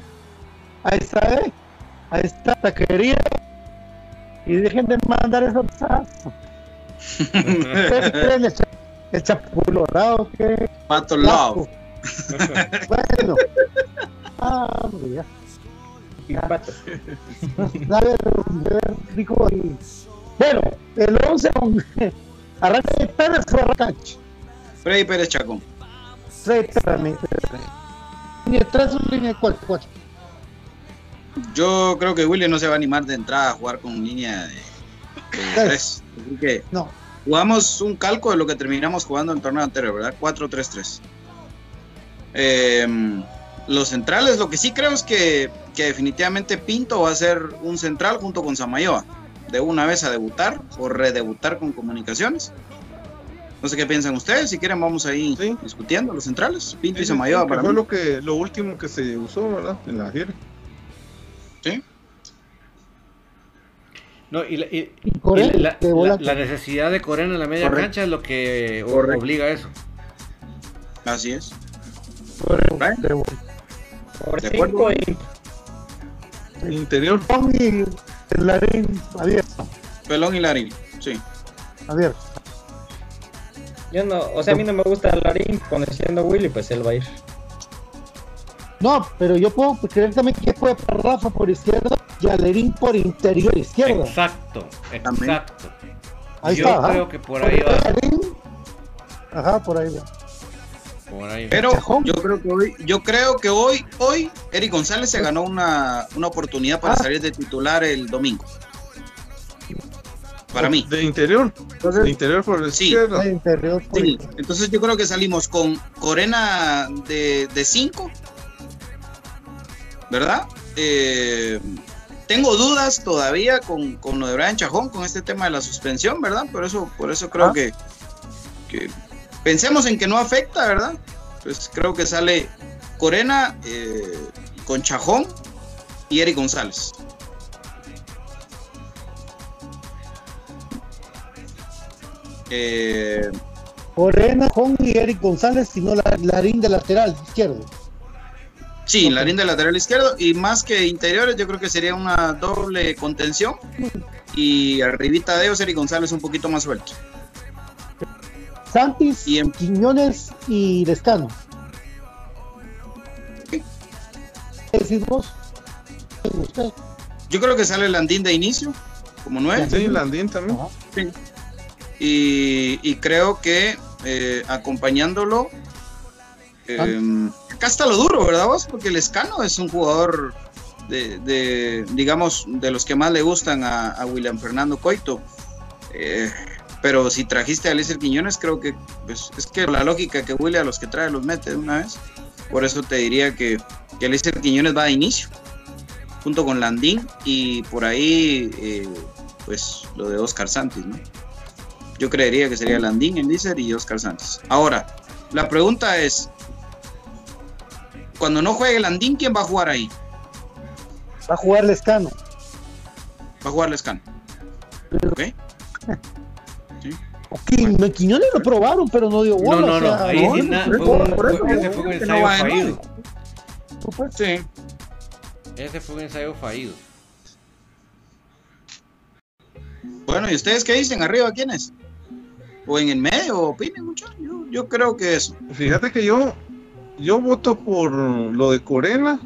Ahí está, ¿eh? Ahí está, taquería. Y dejen de mandar esos sas. ¿Ustedes creen el, cha- el chapulo dorado que Pato Love. Bueno. Ah. Y pato. Rico y... Bueno, el 11 arranca de Pérez fue a la cancha. Freddy Pérez Chacón. Freddy Pérez, Línea 3 o línea 4. 4. Yo creo que Willy no se va a animar de entrada a jugar con línea de, de tres. Así que No. Jugamos un calco de lo que terminamos jugando en el torneo anterior, ¿verdad? 4-3-3. Eh, los centrales, lo que sí creo es que, que definitivamente Pinto va a ser un central junto con Samayoa. De una vez a debutar o redebutar con comunicaciones. No sé qué piensan ustedes. Si quieren, vamos ahí Sí. discutiendo los centrales. Pinto y Samayoa para fue mí. lo que lo último que se usó, ¿verdad? En la gira. Sí. No, y, la- y- Y Corena, y la, de la- la necesidad de Corena en la media Correcto. cancha es lo que Correcto. obliga a eso. Así es. Por De acuerdo. cinco y Interior. y el larín abierto. Pelón y Larín. Sí. abierto. yo no, o sea, a mí no me gusta el Larín conociendo a Willy, pues él va a ir. No, pero yo puedo creer también que puede para Rafa por izquierda y Alerín por interior izquierda. Exacto, exacto. Ahí Yo está. ¿ah? creo que por ahí va. Alerín. Ajá, por ahí va. Por ahí. Pero yo creo que hoy, yo creo que hoy, hoy, Eric González se ganó una, una oportunidad para Ah. salir de titular el domingo. Para mí. De interior. Entonces, De interior por la Sí. izquierda. De interior por sí, entonces yo creo que salimos con Corena de 5, ¿verdad? Eh, tengo dudas todavía con, con, lo de Brian Chajón, con este tema de la suspensión, ¿verdad? Por eso, por eso creo ah. que, que, pensemos en que no afecta, ¿verdad? Pues creo que sale Corena eh, con Chajón y Eric González. Eh, Corena, Chajón y Eric González, sino la, Larín de lateral izquierdo. Sí, Larín de lateral izquierdo y más que interiores, yo creo que sería una doble contención y arribita de ellos Eric González un poquito más suelto. Santis, y en... Quiñones y Lescano. ¿Qué decís vos? Yo creo que sale Landín de inicio, como nueve. Sí, Landín también. Sí. Y, creo que eh, acompañándolo, eh, acá está lo duro, ¿verdad? Porque el Escano es un jugador de, digamos, de los que más le gustan a, William Fernando Coito. Eh, pero si trajiste a Alicia Quiñones, creo que pues, es que la lógica que William a los que trae los mete una vez. Por eso te diría que, que Quiñones va de inicio, junto con Landín y por ahí, pues lo de Oscar Santos, ¿no? Yo creería que sería Landín en Lícer y Oscar Santos. Ahora, la pregunta es, cuando no juegue Landín, ¿quién va a jugar ahí? Va a jugar Lescano. Va a jugar Lescano. ¿Ok? Sí. Quiñones lo probaron, pero no dio bola. No, no, no. Ahí ese fue un ensayo fallido. Sí. Ese fue un ensayo fallido. Bueno, ¿y ustedes qué dicen? ¿Arriba quiénes? o en el medio, opinen mucho. Yo, creo que eso. Fíjate que yo, yo voto por lo de Corena.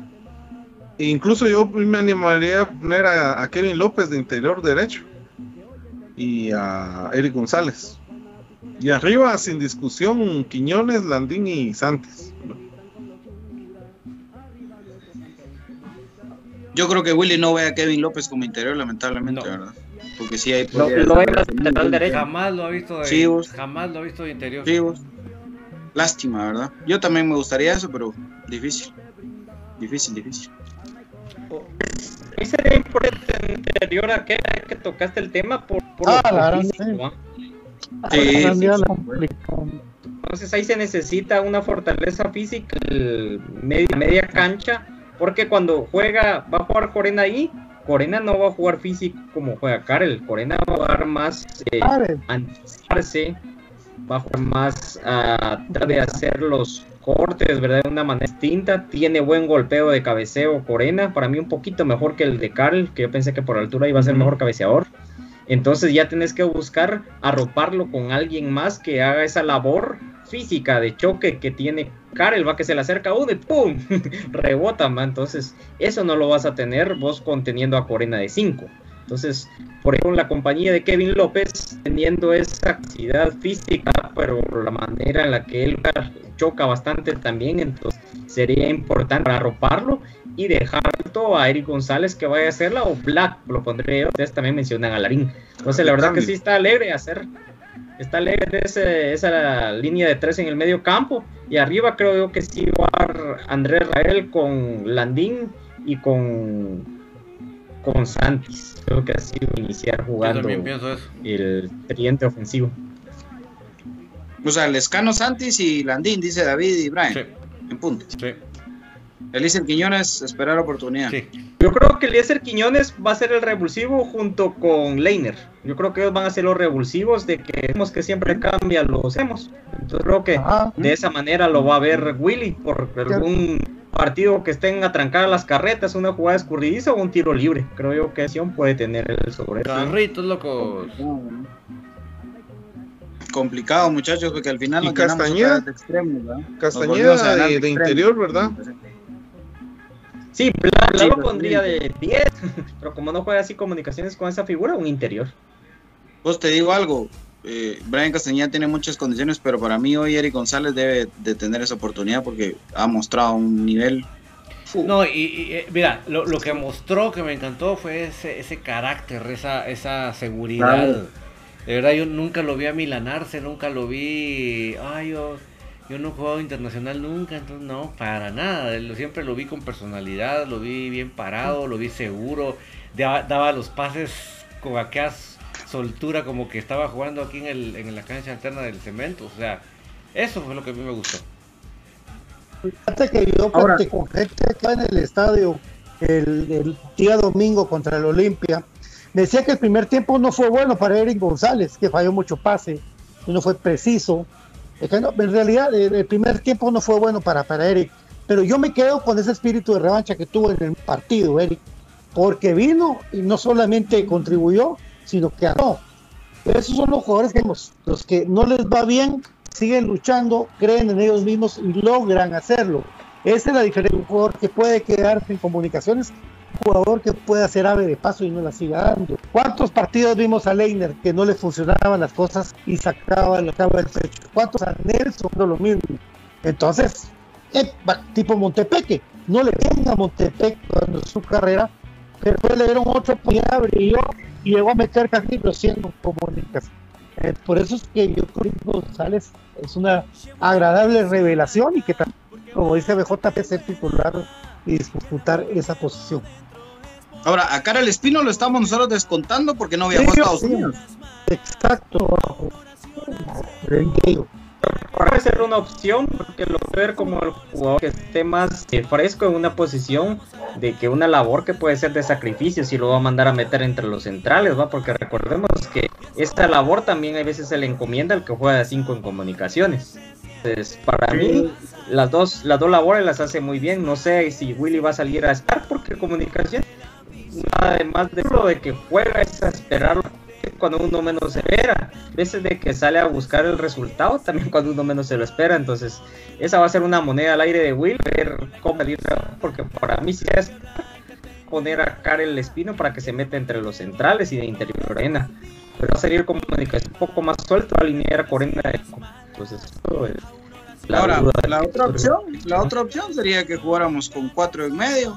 E incluso yo me animaría a poner a, Kevin López de interior derecho y a Eric González. Y arriba, sin discusión, Quiñones, Landín y Santos. Yo creo que Willy no ve a Kevin López como interior, lamentablemente, ¿verdad? Porque si hay lo, Jamás lo ha visto de, jamás lo ha visto de interior. Lástima, ¿verdad? Yo también me gustaría eso, pero difícil. Difícil, difícil. ¿Y sería importante interior a que, que tocaste el tema por, por ah, físico, sí. Entonces ahí se necesita una fortaleza física, media, media cancha, porque cuando juega, va a jugar Corena ahí, Corena no va a jugar físico como juega Karel. Corena va a jugar más eh, anticiparse, va a jugar más a tratar de hacer los cortes, ¿verdad? De una manera distinta. Tiene buen golpeo de cabeceo Corena. Para mí un poquito mejor que el de Karel, que yo pensé que por altura iba a ser mejor cabeceador. Entonces ya tenés que buscar arroparlo con alguien más que haga esa labor física de choque que tiene Karel, va que se le acerca uno y ¡pum! rebota, man. Entonces, eso no lo vas a tener vos conteniendo a Corena de 5. Entonces, por ejemplo, la compañía de Kevin López, teniendo esa capacidad física, pero la manera en la que él choca bastante también, entonces sería importante arroparlo y dejar a Eric González que vaya a hacerla, o Black, lo pondré. Ustedes también mencionan a Larín. Entonces, la verdad que sí está alegre hacer está alegre esa línea de tres en el medio campo. Y arriba creo yo que sí va Andrés Rael con Landín y con, con Santis. Creo que ha sido iniciar jugando el tridente ofensivo. O sea, Lescano, Santis y Landín, dice David y Brian. En punto. Sí. Eliezer Quiñones, esperar oportunidad. Yo creo que Eliezer Quiñones va a ser el revulsivo junto con Leiner. Yo creo que ellos van a ser los revulsivos de que vemos que siempre cambia los hemos. Entonces creo que de esa manera lo va a ver Willy por algún partido que estén atrancadas las carretas, una jugada escurridiza o un tiro libre. Creo yo que Sion puede tener el sobre. Carritos locos. Complicado, muchachos, porque al final y Castañeda, de, Castañeda de, interior, ¿verdad? Sí, Bla, lo pondría de 10, pero como no juega así comunicaciones con esa figura, un interior. Pues te digo algo, eh, Brian Castañeda tiene muchas condiciones, pero para mí hoy Eric González debe de tener esa oportunidad porque ha mostrado un nivel. No, y, eh, mira, lo, que mostró que me encantó fue ese, ese carácter, esa, esa seguridad. De verdad, yo nunca lo vi a milanarse, nunca lo vi. Ay, yo yo no he jugado internacional nunca, entonces no, para nada. Siempre lo vi con personalidad, lo vi bien parado, lo vi seguro, daba, los pases con aquella soltura como que estaba jugando aquí en, el, en la cancha alterna del cemento. O sea, eso fue lo que a mí me gustó. Fíjate que yo con gente acá en el estadio el, el, día domingo contra el Olimpia, decía que el primer tiempo no fue bueno para Eric González, que falló mucho pase y no fue preciso. En realidad, el, el primer tiempo no fue bueno para, para Eric. Pero yo me quedo con ese espíritu de revancha que tuvo en el partido, Eric. Porque vino y no solamente contribuyó, sino que ganó. Esos son los jugadores que hemos, los que no les va bien, siguen luchando, creen en ellos mismos y logran hacerlo. Esa es la diferencia. Un jugador que puede quedarse en comunicaciones, un jugador que puede hacer ave de paso y no la siga dando. ¿Cuántos partidos vimos a Leiner que no le funcionaban las cosas y sacaba, sacaba el pecho? ¿Cuántos a Nelson? No lo mismo. Entonces, eh, tipo Montepeque, no le venga a Montepeque cuando su carrera, pero le dieron otro puñado, y llegó a meter casi 200 comunicaciones. Eh, por eso es que yo creo que González es una agradable revelación y que también, como dice BJP, ser titular y disputar esa posición. Ahora, a Cara el Espino lo estamos nosotros descontando porque no viajó a Estados. Unidos. Exacto. Puede ser una opción porque lo puede ver como el jugador que esté más eh, fresco en una posición de que una labor que puede ser de sacrificio si lo va a mandar a meter entre los centrales, va porque recordemos que esta labor también a veces se le encomienda al que juega de 5 en comunicaciones. Entonces, para mí las dos las dos labores las hace muy bien. No sé si Willy va a salir a estar porque comunicación además de lo de que juega es a esperarlo cuando uno menos se espera. Veces de que sale a buscar el resultado también cuando uno menos se lo espera. Entonces, esa va a ser una moneda al aire de Will, ver cómo salir, porque para mí sí es poner a Karel Espino para que se meta entre los centrales y de interior arena. Pero va a salir comunicación un poco más suelto, alinear a Corena. Entonces, esto es la Ahora, la otra opción, la otra opción sería que jugáramos con cuatro en medio,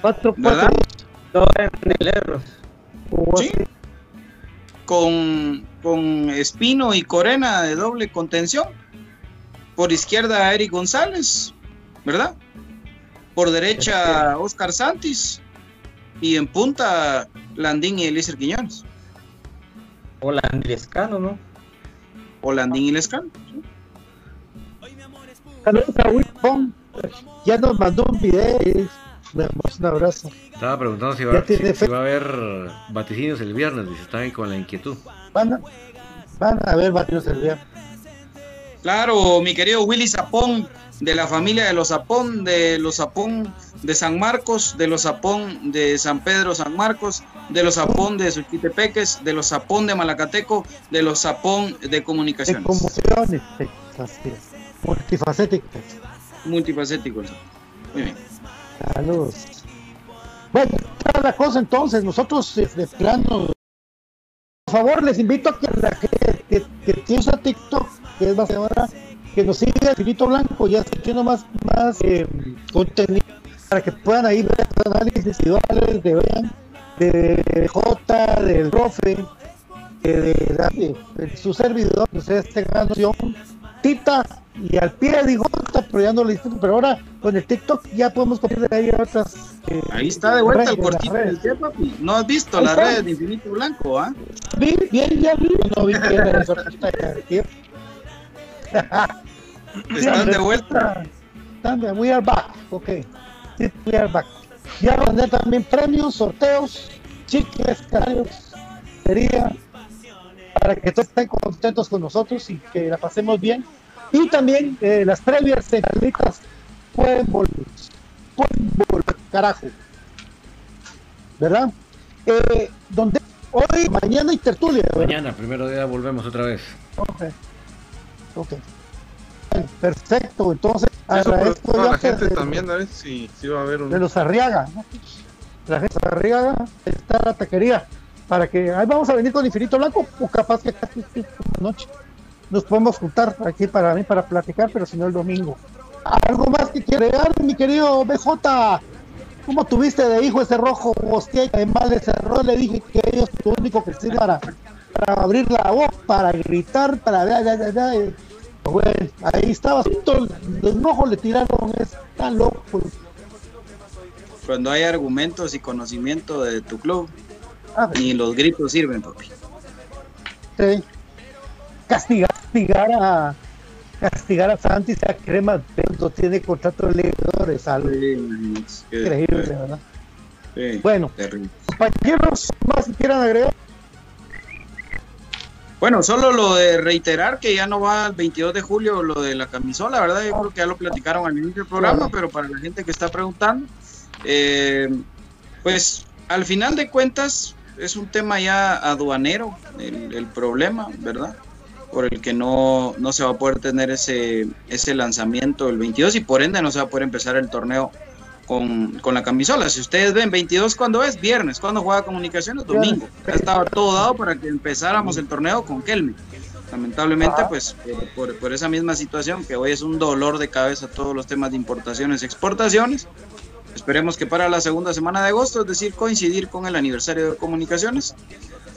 Cuatro, el error. Sí. Con, con Espino y Corena de doble contención. Por izquierda Eric González, ¿verdad? Por derecha Oscar Santis. Y en punta Landín y Eliezer Quiñones. O Landry Escano, ¿no? O Landín y Lescano. Saludos a Wilson. Ya nos mandó un video. y Un abrazo. Estaba preguntando si va, si- va a haber vaticinios el viernes. Dice, están con la inquietud. Van a, van a ver varios el día. Claro, mi querido Willy Zapón, de la familia de los Zapón, de los Zapón de San Marcos, de los Zapón de San Pedro San Marcos, de los Zapón de Suchitepeques, de los Zapón de Malacateco, de los Zapón de De Comunicaciones. conmociones. Así es. Multifacéticas. Multifacéticos. Muy bien. Saludos. Bueno, esta es la cosa entonces. Nosotros, eh, de plano, por favor, les invito a que la que, que, que usa TikTok, que es más ahora, que nos siga el Finito Blanco, ya estoy haciendo más, más eh, contenido para que puedan ahí ver los análisis individuales de vean, de J, del profe, de, de, de- de su servidor, ustedes tengan noción, Y al pie de J, pero ya no le dicen, pero ahora con el TikTok ya podemos copiar de ahí a otras. eh, Ahí está de vuelta el cortito del tema, papi. No has visto está. redes de Infinito Blanco, ¿ah? Vi, bien, ya vi, no vi que era eso, tío. Están de vuelta. Están de, we are back, ok. We are back. Ya van a tener también premios, sorteos, chicles, canarios, sería para que todos estén contentos con nosotros y que la pasemos bien. Y también eh, las previas centralitas pueden volver, pueden volver, carajo. ¿Verdad? Eh, donde hoy, mañana hay tertulia. ¿verdad? Mañana, primero día, volvemos otra vez. Ok. Ok. Bueno, Perfecto, entonces agradezco yo la gente de, también, a ver si, si va a haber un... de los Arriaga. ¿no? La gente de Arriaga está la taquería. Para que ahí vamos a venir con Infinito Blanco, o capaz que casi noche. Nos podemos juntar aquí para mí para platicar, pero si no el domingo. ¿Algo más que quiere mi querido BJ? ¿Cómo tuviste de hijo ese rojo hostia? Y además le cerró, le dije que ellos lo único que sirve para, abrir la voz, para gritar, para Bueno, ahí estaba, los rojos le tiraron, es tan loco. Cuando hay argumentos y conocimiento de tu club, Ah, ni los gritos sirven, papi. sí. Castigar, castigar a castigar a Santis a Crema no tiene contrato de leedores, algo increíble, ¿verdad? Sí, Bueno, terrible. compañeros, más que quieran agregar. Bueno, solo lo de reiterar que ya no va el 22 de julio lo de la camisola, ¿verdad? Yo creo que ya lo platicaron al inicio del programa, pero para la gente que está preguntando, eh, pues al final de cuentas es un tema ya aduanero el, el problema, ¿verdad? Por el que no, no se va a poder tener ese, ese lanzamiento el 22 y por ende no se va a poder empezar el torneo con, con la camisola. Si ustedes ven 22, ¿cuándo es? Viernes. ¿Cuándo juega Comunicaciones? Domingo. Ya estaba todo dado para que empezáramos el torneo con Kelme. Lamentablemente, pues por, por- por esa misma situación, que hoy es un dolor de cabeza todos los temas de importaciones y exportaciones. Esperemos que para la segunda semana de agosto, es decir, coincidir con el aniversario de comunicaciones,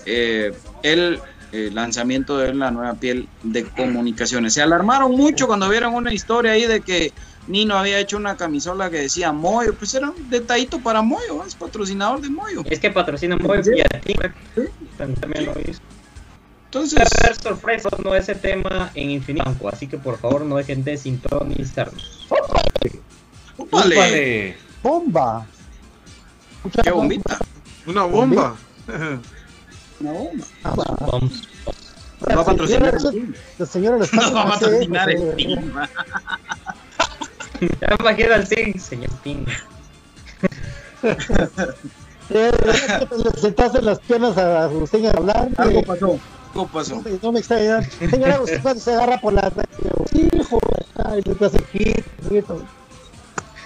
eh, el eh, lanzamiento de la nueva piel de comunicaciones. Se alarmaron mucho cuando vieron una historia ahí de que Nino había hecho una camisola que decía Moyo, pues era un detallito para Moyo, es patrocinador de Moyo. Es que patrocina muy y a ti también lo hizo. Entonces, haber sorpresas no ese tema en Infinito así que por favor no dejen de sintonizarnos. ¡Úpale! ¡Bomba! ¡Qué bombita! Una bomba. Una bomba. Vamos. Va a patrocinar el La señora le está No va a patrocinar el team. Ya me queda el sí, señor Ping. Eh, Le sentaste las piernas a Agustín a hablar. Algo eh, pasó. Algo pasó. No me, extraña. Señora Agustín se agarra por la. Hijo, ay, le hace quito.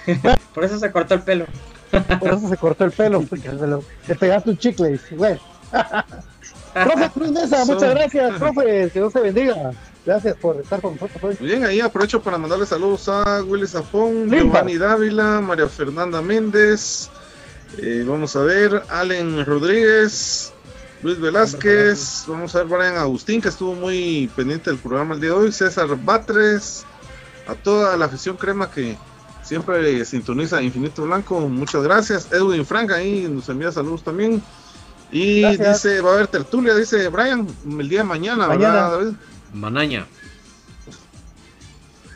Por eso se cortó el pelo. Por eso se cortó el pelo, porque lo- le pegaste un chicle. y dice, Bueno. profe Cruz Mesa, muchas gracias, profe. Que Dios te bendiga. Gracias por estar con nosotros hoy. Muy bien, ahí aprovecho para mandarle saludos a Willy Zafón. Giovanni Dávila, María Fernanda Méndez, eh, vamos a ver, Allen Rodríguez, Luis Velázquez, vamos a ver Brian Agustín, que estuvo muy pendiente del programa el día de hoy, César Batres, a toda la afición crema que siempre sintoniza Infinito Blanco, muchas gracias. Edwin Frank ahí nos envía saludos también. Y Gracias. dice, va a haber tertulia, dice Brian, el día de mañana, Mañana. ¿verdad, David? Manaña.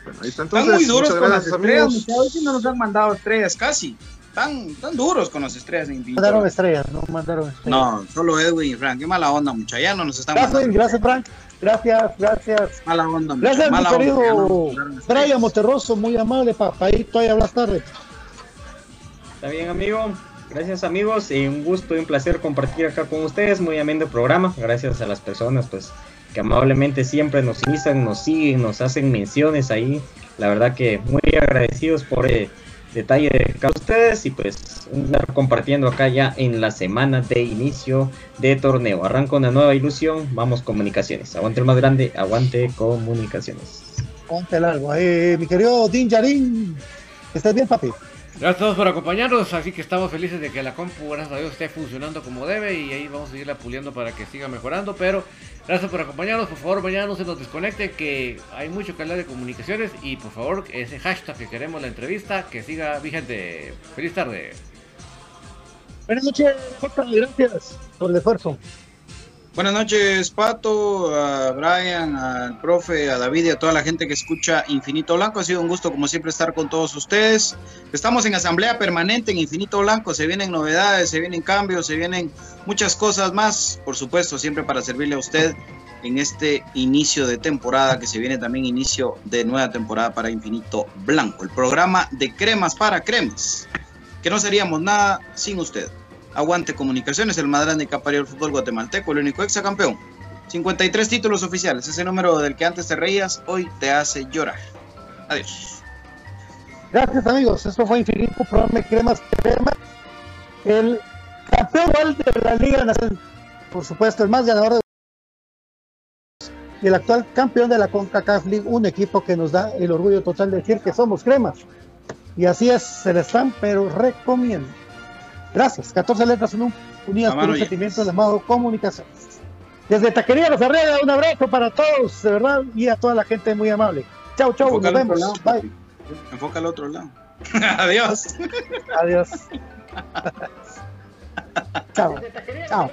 Bueno, ahí está Están entonces. muy duros muchas con las gracias, estrellas, amigos. muchachos. Hoy sí no nos han mandado estrellas casi. Tan, tan duros con las estrellas Infinito. Mandaron estrellas, no mandaron estrellas. No, solo Edwin y Frank. Qué mala onda, muchachos. Ya no nos están Gracias, mandando. gracias, Frank. Gracias, gracias. Mala onda. Gracias, mi Mala querido. Brian Monterroso, muy amable para ir todavía hablar tarde. Está bien, amigo. Gracias, amigos. Y un gusto y un placer compartir acá con ustedes. Muy ameno el programa. Gracias a las personas, pues, que amablemente siempre nos inician, nos siguen, nos hacen menciones ahí. La verdad que muy agradecidos por el detalle de cada ustedes. Y pues, compartiendo acá ya en la semana de inicio de torneo. Arranca una nueva ilusión. Vamos, comunicaciones. Aguante el más grande. Aguante comunicaciones. Ponte el algo. Eh, mi querido Din Yarin, ¿estás bien, papi? Gracias a todos por acompañarnos, así que estamos felices de que la compu, gracias a Dios, esté funcionando como debe y ahí vamos a seguirla puliendo para que siga mejorando, pero gracias por acompañarnos, por favor mañana no se nos desconecte, que hay mucho que hablar de comunicaciones y por favor ese hashtag que queremos la entrevista, que siga vigente. Feliz tarde. Buenas noches, Jota, gracias por el esfuerzo. Buenas noches, Pato, a Brian, al profe, a David y a toda la gente que escucha Infinito Blanco. Ha sido un gusto, como siempre, estar con todos ustedes. Estamos en asamblea permanente en Infinito Blanco. Se vienen novedades, se vienen cambios, se vienen muchas cosas más. Por supuesto, siempre para servirle a usted en este inicio de temporada, que se viene también inicio de nueva temporada para Infinito Blanco. El programa de cremas para cremas. Que no seríamos nada sin usted. Aguante Comunicaciones, el más grande que ha parido el fútbol guatemalteco, el único exacampeón. 53 títulos oficiales, ese número del que antes te reías, hoy te hace llorar. Adiós. Gracias, amigos. Esto fue Infinito, programa Cremas Crema. El campeón de la Liga Nacional, por supuesto, el más ganador de y el actual campeón de la CONCACAF League, un equipo que nos da el orgullo total de decir que somos cremas. Y así es, se le están, pero recomiendo. Gracias. 14 letras un- unidas por un ya. sentimiento llamado comunicación. Desde Taquería Los Arrega, un abrazo para todos, de verdad, y a toda la gente muy amable. Chau, chau, Enfoca nos vemos. lado, Bye. Enfoca al otro lado. Adiós. Adiós. chao. Chao.